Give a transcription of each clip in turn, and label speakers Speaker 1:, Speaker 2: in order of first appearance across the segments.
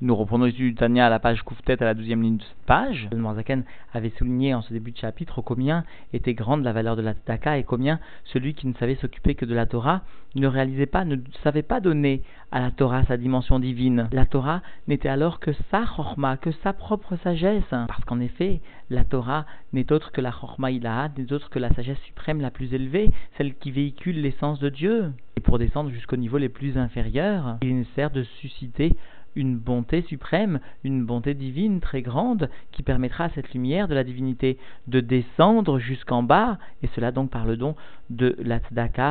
Speaker 1: Nous reprenons l'étude du Tania à la page Kouftet à la douzième ligne de cette page. Le Marzaken avait souligné en ce début de chapitre combien était grande la valeur de la tzedaka et combien celui qui ne savait s'occuper que de la Torah ne réalisait pas, ne savait pas donner à la Torah sa dimension divine. La Torah n'était alors que sa chorma, que sa propre sagesse. Parce qu'en effet, la Torah n'est autre que la chorma ilaha, n'est autre que la sagesse suprême la plus élevée, celle qui véhicule l'essence de Dieu. Et pour descendre jusqu'au niveau les plus inférieurs, il est nécessaire de susciter une bonté suprême, une bonté divine très grande qui permettra à cette lumière de la divinité de descendre jusqu'en bas, et cela donc par le don de la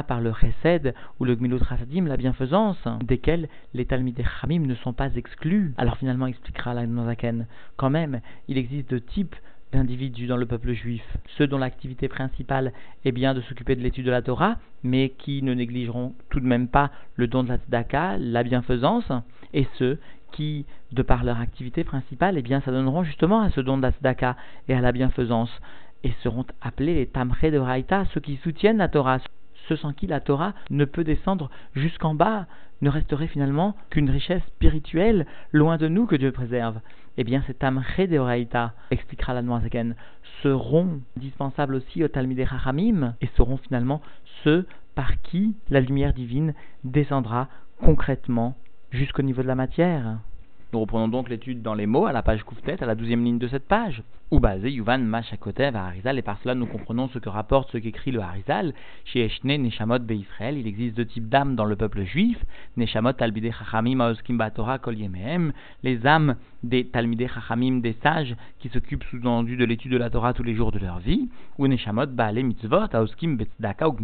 Speaker 1: par le chesed ou le gmilut rasadim, la bienfaisance, desquels les talmidei ne sont pas exclus. Alors finalement expliquera la Nozaken, quand même, il existe deux types d'individus dans le peuple juif, ceux dont l'activité principale est bien de s'occuper de l'étude de la Torah, mais qui ne négligeront tout de même pas le don de la tzedaka, la bienfaisance, et ceux qui, de par leur activité principale, eh bien, s'adonneront justement à ce don d'Asdaka et à la bienfaisance, et seront appelés les Tamré de Raïta, ceux qui soutiennent la Torah, ceux sans qui la Torah ne peut descendre jusqu'en bas, ne resterait finalement qu'une richesse spirituelle loin de nous que Dieu préserve. Eh bien, ces Tamré de Raïta, expliquera la Noazaken, seront indispensables aussi au Talmud Chachamim et seront finalement ceux par qui la lumière divine descendra concrètement jusqu'au niveau de la matière. Nous reprenons donc l'étude dans les mots à la page Kouftet, à la douzième ligne de cette page. Ou basé Yuvan Machakotev à Harizal, et par cela nous comprenons ce que rapporte ce qu'écrit le Harizal. Chez Eshne Neshamot Israël, il existe deux types d'âmes dans le peuple juif. Neshamot Talmidei Chachamim Aoskim Torah Kol les âmes des Talmidei Chachamim, des sages, qui s'occupent sous-entendu de l'étude de la Torah tous les jours de leur vie. Ou Neshamot Baale Mitzvot Aoskim Betzdaka ou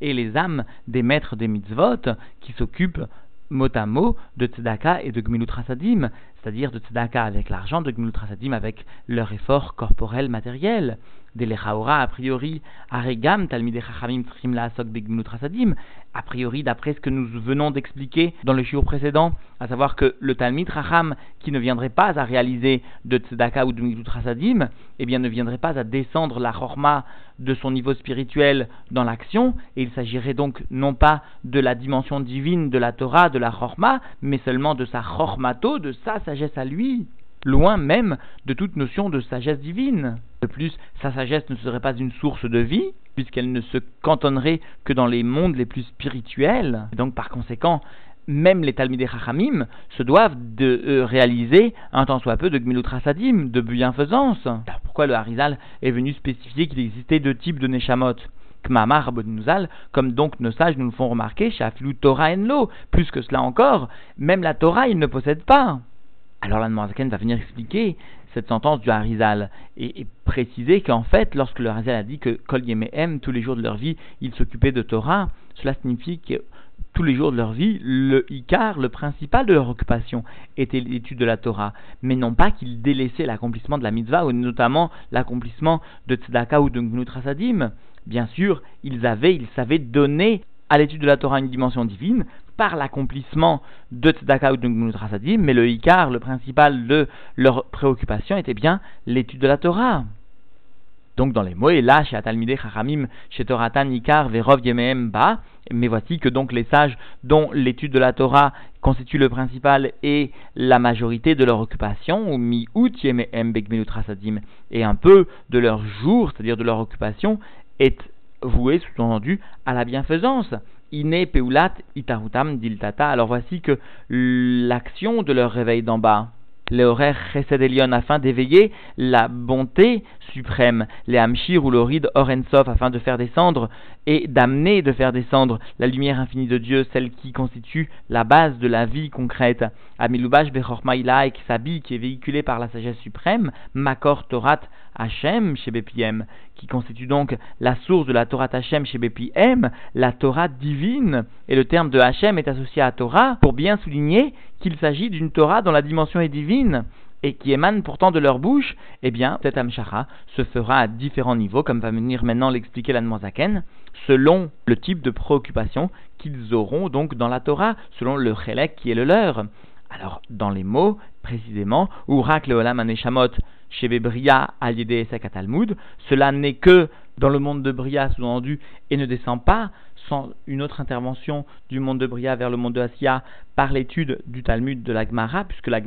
Speaker 1: et les âmes des maîtres des mitzvot, qui s'occupent mot à mot de tzedaka et de gmilut rasadim, c'est-à-dire de tzedaka avec l'argent, de gmilut rasadim avec leur effort corporel matériel. Des lechaora, a priori, aregam, talmidei chachamim trim la asok begmilut rasadim, a priori, d'après ce que nous venons d'expliquer dans le shiur précédent, à savoir que le talmid racham, qui ne viendrait pas à réaliser de tzedaka ou de gmilut rasadim, eh bien ne viendrait pas à descendre la chorma de son niveau spirituel dans l'action, et il s'agirait donc non pas de la dimension divine de la Torah, de la chorma, mais seulement de sa chormato, de sa sagesse à lui, loin même de toute notion de sagesse divine. De plus, sa sagesse ne serait pas une source de vie, puisqu'elle ne se cantonnerait que dans les mondes les plus spirituels, et donc par conséquent, même les Talmidei Chachamim se doivent de euh, réaliser un tant soit peu de Gmilut Rasadim, de bienfaisance. Alors pourquoi le Harizal est venu spécifier qu'il existait deux types de Neshamot? Kmamar Nuzal, comme donc nos sages nous le font remarquer, Shaflu Torah Enlo, plus que cela encore, même la Torah il ne possède pas. Alors la va venir expliquer cette sentence du Harizal et, préciser qu'en fait, lorsque le Harizal a dit que Kol Yemehem, tous les jours de leur vie, ils s'occupaient de Torah, cela signifie que tous les jours de leur vie, le Icar, le principal de leur occupation, était l'étude de la Torah, mais non pas qu'ils délaissaient l'accomplissement de la mitzvah, ou notamment l'accomplissement de Tzedaka ou de Gnut Bien sûr, ils avaient, ils savaient donner à l'étude de la Torah une dimension divine par l'accomplissement de Tzedaka ou de Gnut mais le Icar, le principal de leur préoccupation, était bien l'étude de la Torah. Donc dans les là, chez Atalmide Chachamim, chez Toratan Ikar, Verov Yemehem Ba, mais voici que donc les sages dont l'étude de la Torah constitue le principal et la majorité de leur occupation, ou mi et un peu de leur jour, c'est-à-dire de leur occupation, est voué, sous-entendu, à la bienfaisance. Ine peulat itarutam diltata. Alors voici que l'action de leur réveil d'en bas, les horaires Chesed afin d'éveiller la bonté suprême, les Hamshir ou le Rid Orensov afin de faire descendre et d'amener de faire descendre la lumière infinie de Dieu, celle qui constitue la base de la vie concrète. Amilubash Bechormaïla et Ksabi qui est véhiculé par la sagesse suprême, Makor Torat Hashem chez Bepiem, qui constitue donc la source de la Torah Hashem chez Bepiem, la Torah divine. Et le terme de Hashem est associé à Torah pour bien souligner qu'il s'agit d'une Torah dont la dimension est divine et qui émane pourtant de leur bouche, eh bien, cette Amshara se fera à différents niveaux, comme va venir maintenant l'expliquer l'Anmozaken, selon le type de préoccupation qu'ils auront donc dans la Torah, selon le Chelek qui est le leur. Alors, dans les mots, précisément, Urak leolam aneshamot al Talmud, cela n'est que dans le monde de Bria, sous-entendu, et ne descend pas sans une autre intervention du monde de Bria vers le monde de Asya par l'étude du Talmud de la Gemara, puisque la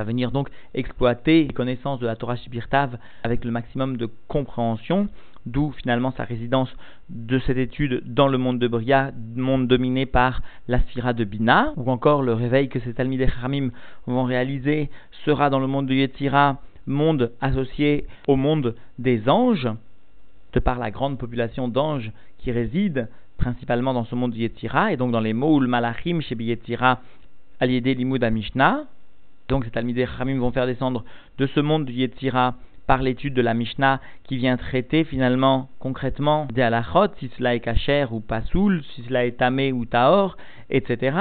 Speaker 1: Va venir donc exploiter les connaissances de la Torah Shibirtav avec le maximum de compréhension, d'où finalement sa résidence de cette étude dans le monde de Bria, monde dominé par la Sphira de Bina, ou encore le réveil que ces Talmud Hamim vont réaliser sera dans le monde de Yetzira, monde associé au monde des anges, de par la grande population d'anges qui résident principalement dans ce monde de Yetzira, et donc dans les mots Malachim chez Yetzira, Aliédé Limud Mishnah. Donc ces Talmidei Hamim vont faire descendre de ce monde du Yetzira par l'étude de la Mishnah qui vient traiter finalement concrètement des halachot, si cela est kacher ou pasoul, si cela est tamé ou taor, etc.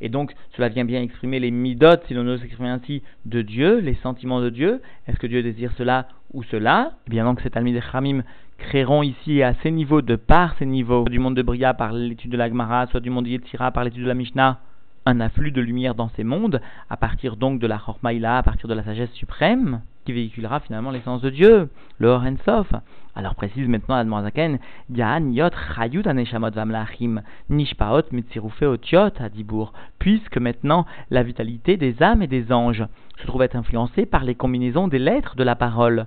Speaker 1: Et donc cela vient bien exprimer les midot, si l'on ose s'exprimer ainsi, de Dieu, les sentiments de Dieu. Est-ce que Dieu désire cela ou cela? Eh bien donc ces Talmidei Hamim créeront ici à ces niveaux, de par ces niveaux, du monde de Bria par l'étude de la Gemara, soit du monde de Yetzira par l'étude de la Mishnah, un afflux de lumière dans ces mondes, à partir donc de la Chormaïla, à partir de la sagesse suprême, qui véhiculera finalement l'essence de Dieu, le Sof. Alors précise maintenant Admorazaken, Yan Yot Chayut Aneshamot Vamlachim, Nishpaot Mitzirufe Otiot Adibour, puisque maintenant la vitalité des âmes et des anges se trouve être influencée par les combinaisons des lettres de la parole.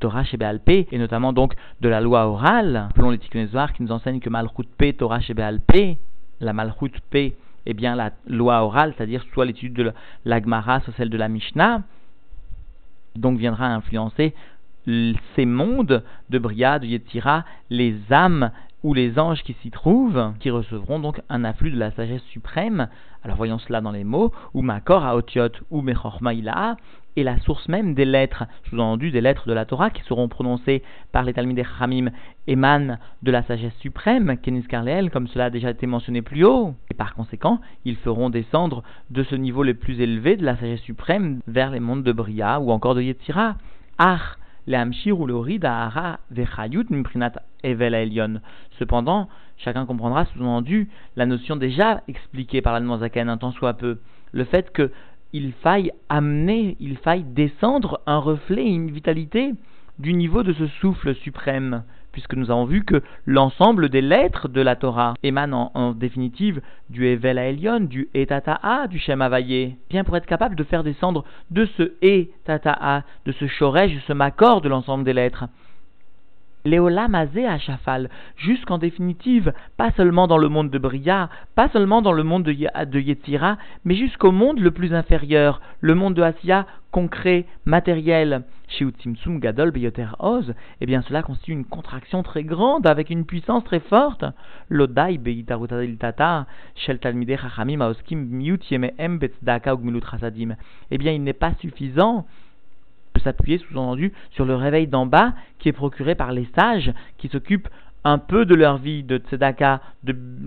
Speaker 1: Torah chez et notamment donc de la loi orale, selon les Tikkunézoirs qui nous enseignent que Malchut P, Torah chez la Malchut P, eh bien la loi orale, c'est-à-dire soit l'étude de l'Agmara, soit celle de la Mishnah, donc viendra influencer ces mondes de Bria, de Yetzira, les âmes ou les anges qui s'y trouvent, qui recevront donc un afflux de la sagesse suprême. Alors voyons cela dans les mots, ou Makor à Otiot ou Mechormaïla, et la source même des lettres, sous-entendu des lettres de la Torah qui seront prononcées par les Talmud Hamim, émanent de la sagesse suprême, Kenis Karleel, comme cela a déjà été mentionné plus haut. Et par conséquent, ils feront descendre de ce niveau le plus élevé de la sagesse suprême vers les mondes de Bria ou encore de Yetzira. Ar. Cependant, chacun comprendra sous-entendu la notion déjà expliquée par la Zaken un tant soit peu. Le fait que il faille amener, il faille descendre un reflet, une vitalité du niveau de ce souffle suprême, puisque nous avons vu que l'ensemble des lettres de la Torah émanent en, définitive du Evel Elion, du Etata'a, du Shem Havayé. Bien pour être capable de faire descendre de ce Etata'a, de ce Shoresh, ce Makor de l'ensemble des lettres, Léola Mazé à Chafal, jusqu'en définitive, pas seulement dans le monde de Bria, pas seulement dans le monde de, Yetzira, mais jusqu'au monde le plus inférieur, le monde de Asya, concret, matériel. Chez Gadol Beyoter Oz, eh bien cela constitue une contraction très grande, avec une puissance très forte. Lodai Beitarutadiltata, Shel Talmide Chachamim Aoskim Miut Yemehem Betzdaka Ugmilut. Eh bien il n'est pas suffisant s'appuyer sous-entendu sur le réveil d'en bas qui est procuré par les sages qui s'occupent un peu de leur vie de tzedaka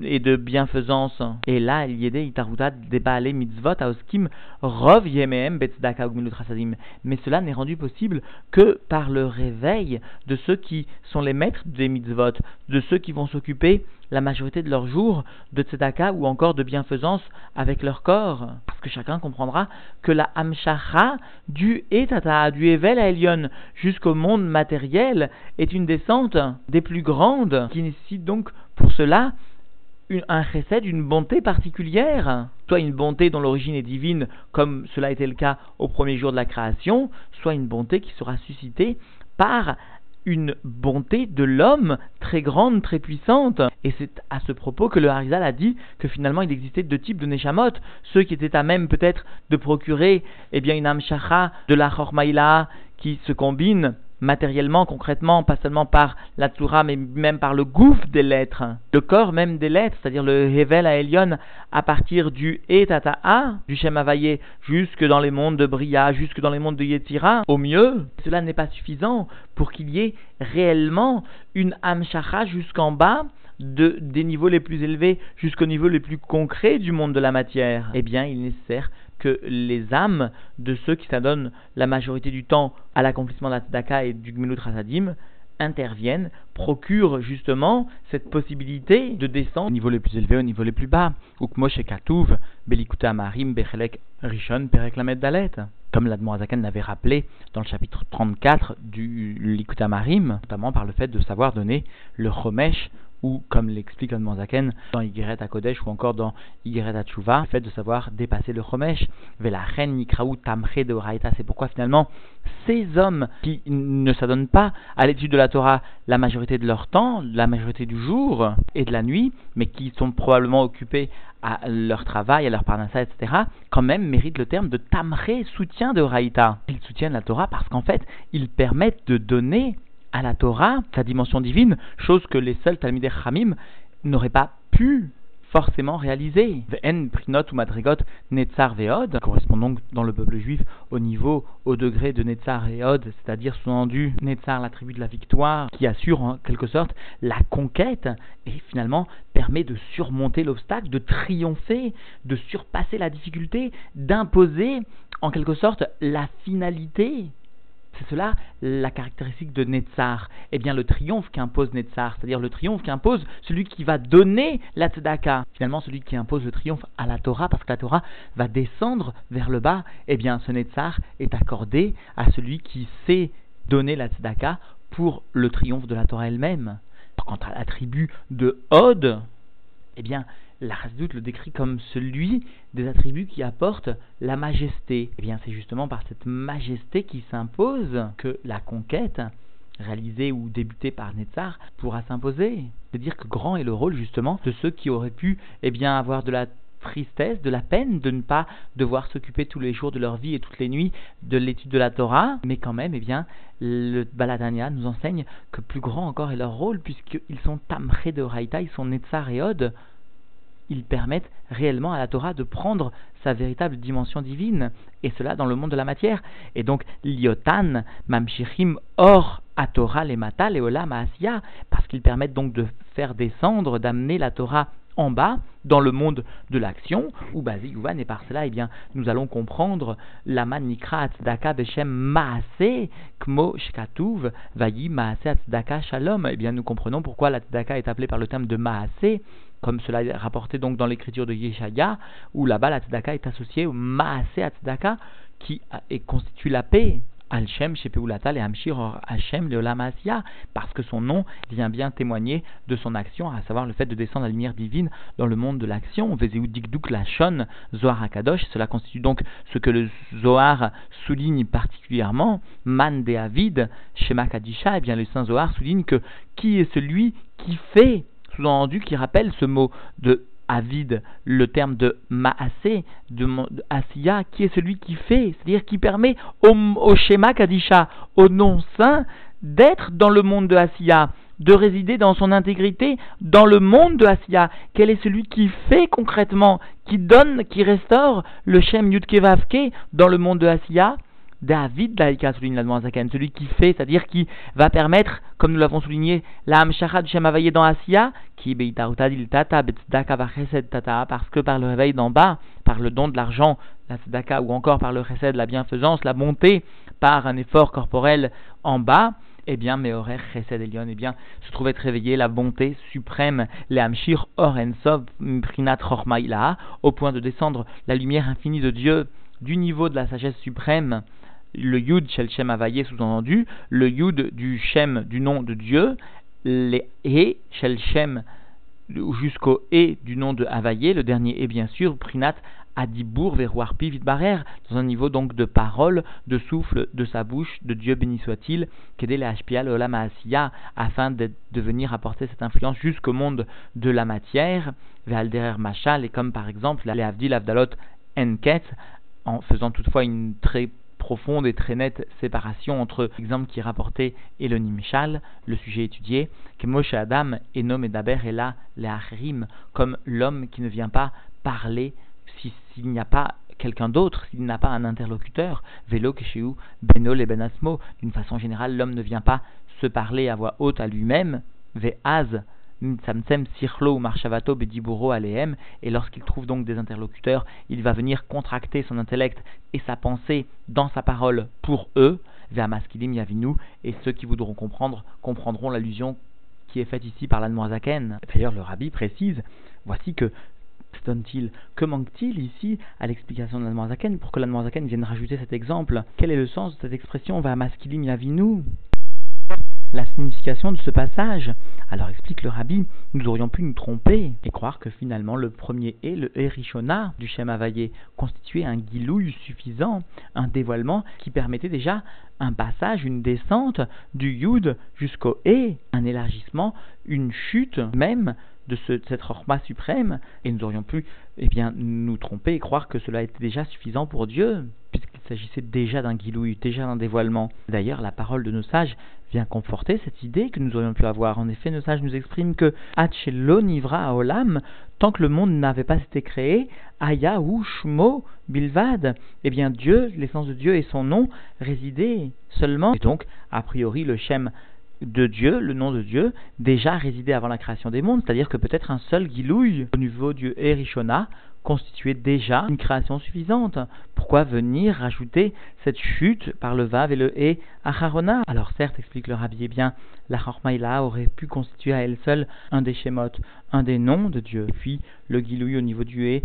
Speaker 1: et de bienfaisance. Et là, il y a des itarutat des mitzvot aoskim rov yemehem betzedaka. Mais cela n'est rendu possible que par le réveil de ceux qui sont les maîtres des mitzvot, de ceux qui vont s'occuper la majorité de leurs jours de tzedaka ou encore de bienfaisance avec leur corps. Parce que chacun comprendra que la hamshacha du etata, du evel à Elion jusqu'au monde matériel est une descente des plus grandes qui nécessite donc pour cela un chesed, une bonté particulière, soit une bonté dont l'origine est divine, comme cela était le cas au premier jour de la création, soit une bonté qui sera suscitée par une bonté de l'homme très grande, très puissante. Et c'est à ce propos que le Harizal a dit que finalement il existait deux types de Neshamot. Ceux qui étaient à même peut-être de procurer eh bien, une Amshacha de la Chormaïla qui se combine matériellement, concrètement, pas seulement par la Torah, mais même par le gouffre des lettres, le corps même des lettres, c'est-à-dire le Hevel à Elion, à partir du Etata'a, du Shem Havayé, jusque dans les mondes de Bria, jusque dans les mondes de Yetira, au mieux, cela n'est pas suffisant pour qu'il y ait réellement une Amshacha jusqu'en bas, de, des niveaux les plus élevés jusqu'au niveau les plus concret du monde de la matière. Eh bien, il est nécessaire que les âmes de ceux qui s'adonnent la majorité du temps à l'accomplissement de la tzedaka et du gmilut rasadim interviennent, procurent justement cette possibilité de descendre au niveau le plus élevé, au niveau le plus bas. Ukmosh et Katouv, Belikuta Marim, Bechelek, Rishon, Dalet. comme l'avait rappelé dans le chapitre 34 du Likutamarim, notamment par le fait de savoir donner le chomesh ou comme l'explique Admon Zaken dans Yigeret Kodesh ou encore dans Yigeret Atshuva, le fait de savoir dépasser le Chomesh, Velachen Nikraou Tamche de Oraita, c'est pourquoi finalement ces hommes qui ne s'adonnent pas à l'étude de la Torah la majorité de leur temps, la majorité du jour et de la nuit, mais qui sont probablement occupés à leur travail, à leur parnassa, etc., quand même méritent le terme de tamré, soutien de Oraita. Ils soutiennent la Torah parce qu'en fait, ils permettent de donner à la Torah, sa dimension divine, chose que les seuls Talmidei Chamim n'auraient pas pu forcément réaliser. En prinot ou madrigot netzar veod correspond donc dans le peuple juif au niveau, au degré de netzar et c'est-à-dire sous-entendu netzar, la tribu de la victoire, qui assure en quelque sorte la conquête et finalement permet de surmonter l'obstacle, de triompher, de surpasser la difficulté, d'imposer en quelque sorte la finalité c'est cela la caractéristique de Netzar. Eh bien, le triomphe qu'impose Netzar, c'est-à-dire le triomphe qu'impose celui qui va donner la tzedaka. Finalement, celui qui impose le triomphe à la Torah, parce que la Torah va descendre vers le bas, eh bien, ce Netzar est accordé à celui qui sait donner la tzedaka pour le triomphe de la Torah elle-même. Quant à la tribu de Hod, eh bien, la le décrit comme celui des attributs qui apportent la majesté. Eh bien, c'est justement par cette majesté qui s'impose que la conquête, réalisée ou débutée par Netzar, pourra s'imposer. C'est-à-dire que grand est le rôle justement de ceux qui auraient pu eh bien, avoir de la tristesse, de la peine de ne pas devoir s'occuper tous les jours de leur vie et toutes les nuits de l'étude de la Torah, mais quand même, eh bien, le Baladania nous enseigne que plus grand encore est leur rôle, puisqu'ils sont tamrés de Raïta, ils sont Netzar et Od, ils permettent réellement à la Torah de prendre sa véritable dimension divine, et cela dans le monde de la matière. Et donc, liotan, mamshichim, or, à Torah, les mata, les olam, parce qu'ils permettent donc de faire descendre, d'amener la Torah en bas, dans le monde de l'action, ou Bazi et par cela, eh bien, nous allons comprendre la manikra Tzedaka Beshem Maase, Kmo Shkatuv, Vayi Maase Tzedaka Shalom. Eh bien, nous comprenons pourquoi la Tzedaka est appelée par le terme de Maase, comme cela est rapporté donc dans l'écriture de Yeshaya, où là-bas la est associée au maase tzedaka, qui constitue la paix. Al-Shem, Shepeulata, et Hamshir Hashem, parce que son nom vient bien témoigner de son action, à savoir le fait de descendre la lumière divine dans le monde de l'action. Vezeu Dikduk Lachon, Zohar Akadosh, cela constitue donc ce que le Zohar souligne particulièrement, Man de Avid, Shema Kadisha, et eh bien le Saint Zohar souligne que qui est celui qui fait sous-entendu qui rappelle ce mot de Avid, le terme de Maasé, de, Asiya, qui est celui qui fait, c'est-à-dire qui permet au, au schéma Kadisha, au nom saint, d'être dans le monde de Asiya, de résider dans son intégrité dans le monde de Asiya. Quel est celui qui fait concrètement, qui donne, qui restaure le Shem Yudkevavke dans le monde de Asiya? David Laïka souligne la Zaken, celui qui fait, c'est-à-dire qui va permettre, comme nous l'avons souligné, la Hamshara du Shem dans Asiya, qui tata tata, parce que par le réveil d'en bas, par le don de l'argent, la tzedaka, ou encore par le chesed, la bienfaisance, la bonté, par un effort corporel en bas, eh bien, Meorer Chesed Elion, eh bien, se trouvait réveillé la bonté suprême, les Hamshir Orensov Prinat au point de descendre la lumière infinie de Dieu du niveau de la sagesse suprême le Yud Shel Shem Avaye sous-entendu, le Yud du Shem du nom de Dieu, les E Shel Shem jusqu'au E du nom de Havaye, le dernier E bien sûr, Prinat Adibur Verouarpi Vidbarer, dans un niveau donc de parole, de souffle de sa bouche, de Dieu béni soit-il, qu'aider les Hashpial Olam afin de, venir apporter cette influence jusqu'au monde de la matière, Vealderer Machal, et comme par exemple les Avdil Avdalot Enket, en faisant toutefois une très profonde et très nette séparation entre l'exemple qui est rapporté et le le sujet étudié, que Moshe Adam et Nom Daber et là comme l'homme qui ne vient pas parler s'il n'y a pas quelqu'un d'autre, s'il n'a pas un interlocuteur, Vélo, Keshéou, Benol et Benasmo, d'une façon générale, l'homme ne vient pas se parler à voix haute à lui-même, Ve'az, Sirlo Marshavato Bediburo Alehem, et lorsqu'il trouve donc des interlocuteurs, il va venir contracter son intellect et sa pensée dans sa parole pour eux, Ve'amaskilim Yavinu, et ceux qui voudront comprendre comprendront l'allusion qui est faite ici par l'Anmoazaken. D'ailleurs, le rabbi précise, voici que donne-t-il Que manque-t-il ici à l'explication de l'Admorazaken pour que l'Admorazaken vienne rajouter cet exemple? Quel est le sens de cette expression va nous la signification de ce passage. Alors explique le rabbi, nous aurions pu nous tromper et croire que finalement le premier et le Erishona du Shem constituait un guilouille suffisant, un dévoilement qui permettait déjà un passage, une descente du Yud jusqu'au E, un élargissement, une chute même de, cette Chorma suprême, et nous aurions pu eh bien, nous tromper et croire que cela était déjà suffisant pour Dieu, puisqu'il s'agissait déjà d'un guilouille, déjà d'un dévoilement. D'ailleurs, la parole de nos sages vient conforter cette idée que nous aurions pu avoir. En effet, nos sages nous expriment que Hachelo Nivra tant que le monde n'avait pas été créé, Aya Shmo Bilvad, eh bien Dieu, l'essence de Dieu et son nom résidaient seulement. Et donc, a priori, le Shem de Dieu, le nom de Dieu, déjà résidait avant la création des mondes, c'est-à-dire que peut-être un seul Gilouille au niveau du Erishona constituait déjà une création suffisante. Pourquoi venir rajouter cette chute par le Vav et le E Acharona? Alors certes, explique le Rabbi, eh bien, la Chormaïla aurait pu constituer à elle seule un des Shemot, un des noms de Dieu. Puis, le Gilouille au niveau du E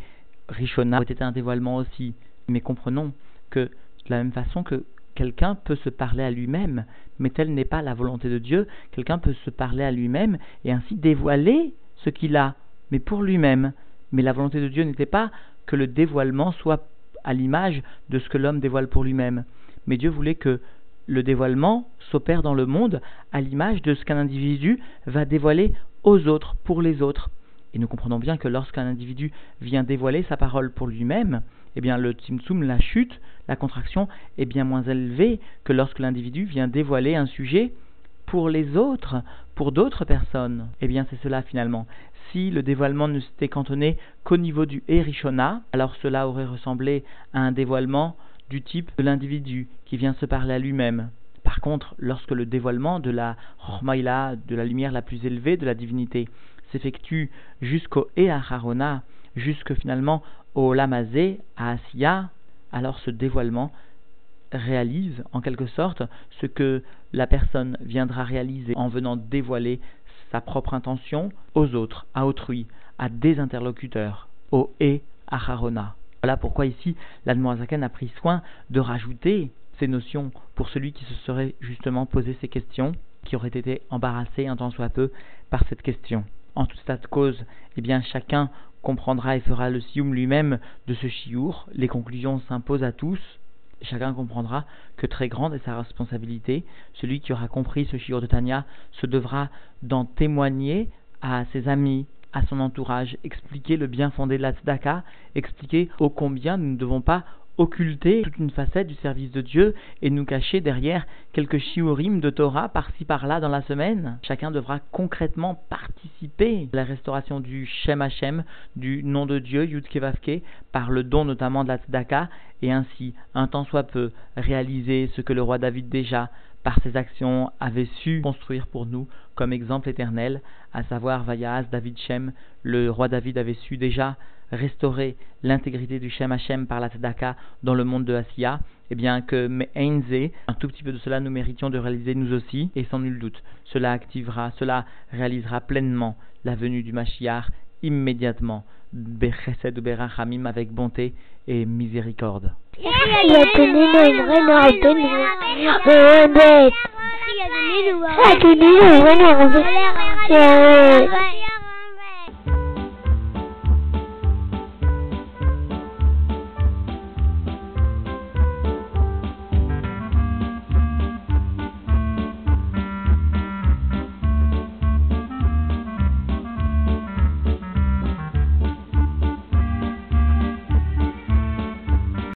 Speaker 1: Rishona été un dévoilement aussi. Mais comprenons que, de la même façon que quelqu'un peut se parler à lui-même, mais telle n'est pas la volonté de Dieu. Quelqu'un peut se parler à lui-même et ainsi dévoiler ce qu'il a, mais pour lui-même. Mais la volonté de Dieu n'était pas que le dévoilement soit à l'image de ce que l'homme dévoile pour lui-même. Mais Dieu voulait que le dévoilement s'opère dans le monde à l'image de ce qu'un individu va dévoiler aux autres, pour les autres. Et nous comprenons bien que lorsqu'un individu vient dévoiler sa parole pour lui-même, eh bien le timtsum, la chute, la contraction est bien moins élevée que lorsque l'individu vient dévoiler un sujet pour les autres, pour d'autres personnes. Eh bien c'est cela finalement. Si le dévoilement ne s'était cantonné qu'au niveau du Erishona, alors cela aurait ressemblé à un dévoilement du type de l'individu qui vient se parler à lui-même. Par contre, lorsque le dévoilement de la Chormaïla, de la lumière la plus élevée de la divinité, s'effectue jusqu'au Eacharona, jusque finalement au Lamazé, à Asiya, alors ce dévoilement réalise en quelque sorte ce que la personne viendra réaliser en venant dévoiler sa propre intention aux autres, à autrui, à des interlocuteurs, au et à Harona. Voilà pourquoi ici l'Admoazaken a pris soin de rajouter ces notions pour celui qui se serait justement posé ces questions, qui aurait été embarrassé un tant soit peu par cette question. En toute cette cause, eh bien chacun comprendra et fera le sioum lui-même de ce chiour. Les conclusions s'imposent à tous. Chacun comprendra que très grande est sa responsabilité. Celui qui aura compris ce chiour de Tania se devra d'en témoigner à ses amis, à son entourage, expliquer le bien fondé de la tzedaka, expliquer ô combien nous ne devons pas occulter toute une facette du service de Dieu et nous cacher derrière quelques shiurim de Torah par-ci par-là dans la semaine. Chacun devra concrètement participer à la restauration du Shem Hashem, du nom de Dieu, Yud Kevavke, par le don notamment de la Tzedaka, et ainsi, un temps soit peu, réaliser ce que le roi David déjà par ses actions, avait su construire pour nous comme exemple éternel, à savoir Vayaz David Shem, le roi David avait su déjà restaurer l'intégrité du Shem Hashem par la Tzedaka dans le monde de Asiya, eh bien que Meinze, un tout petit peu de cela nous méritions de réaliser nous aussi, et sans nul doute, cela activera, cela réalisera pleinement la venue du Mashiach immédiatement, Bechesed Berachamim avec bonté et miséricorde.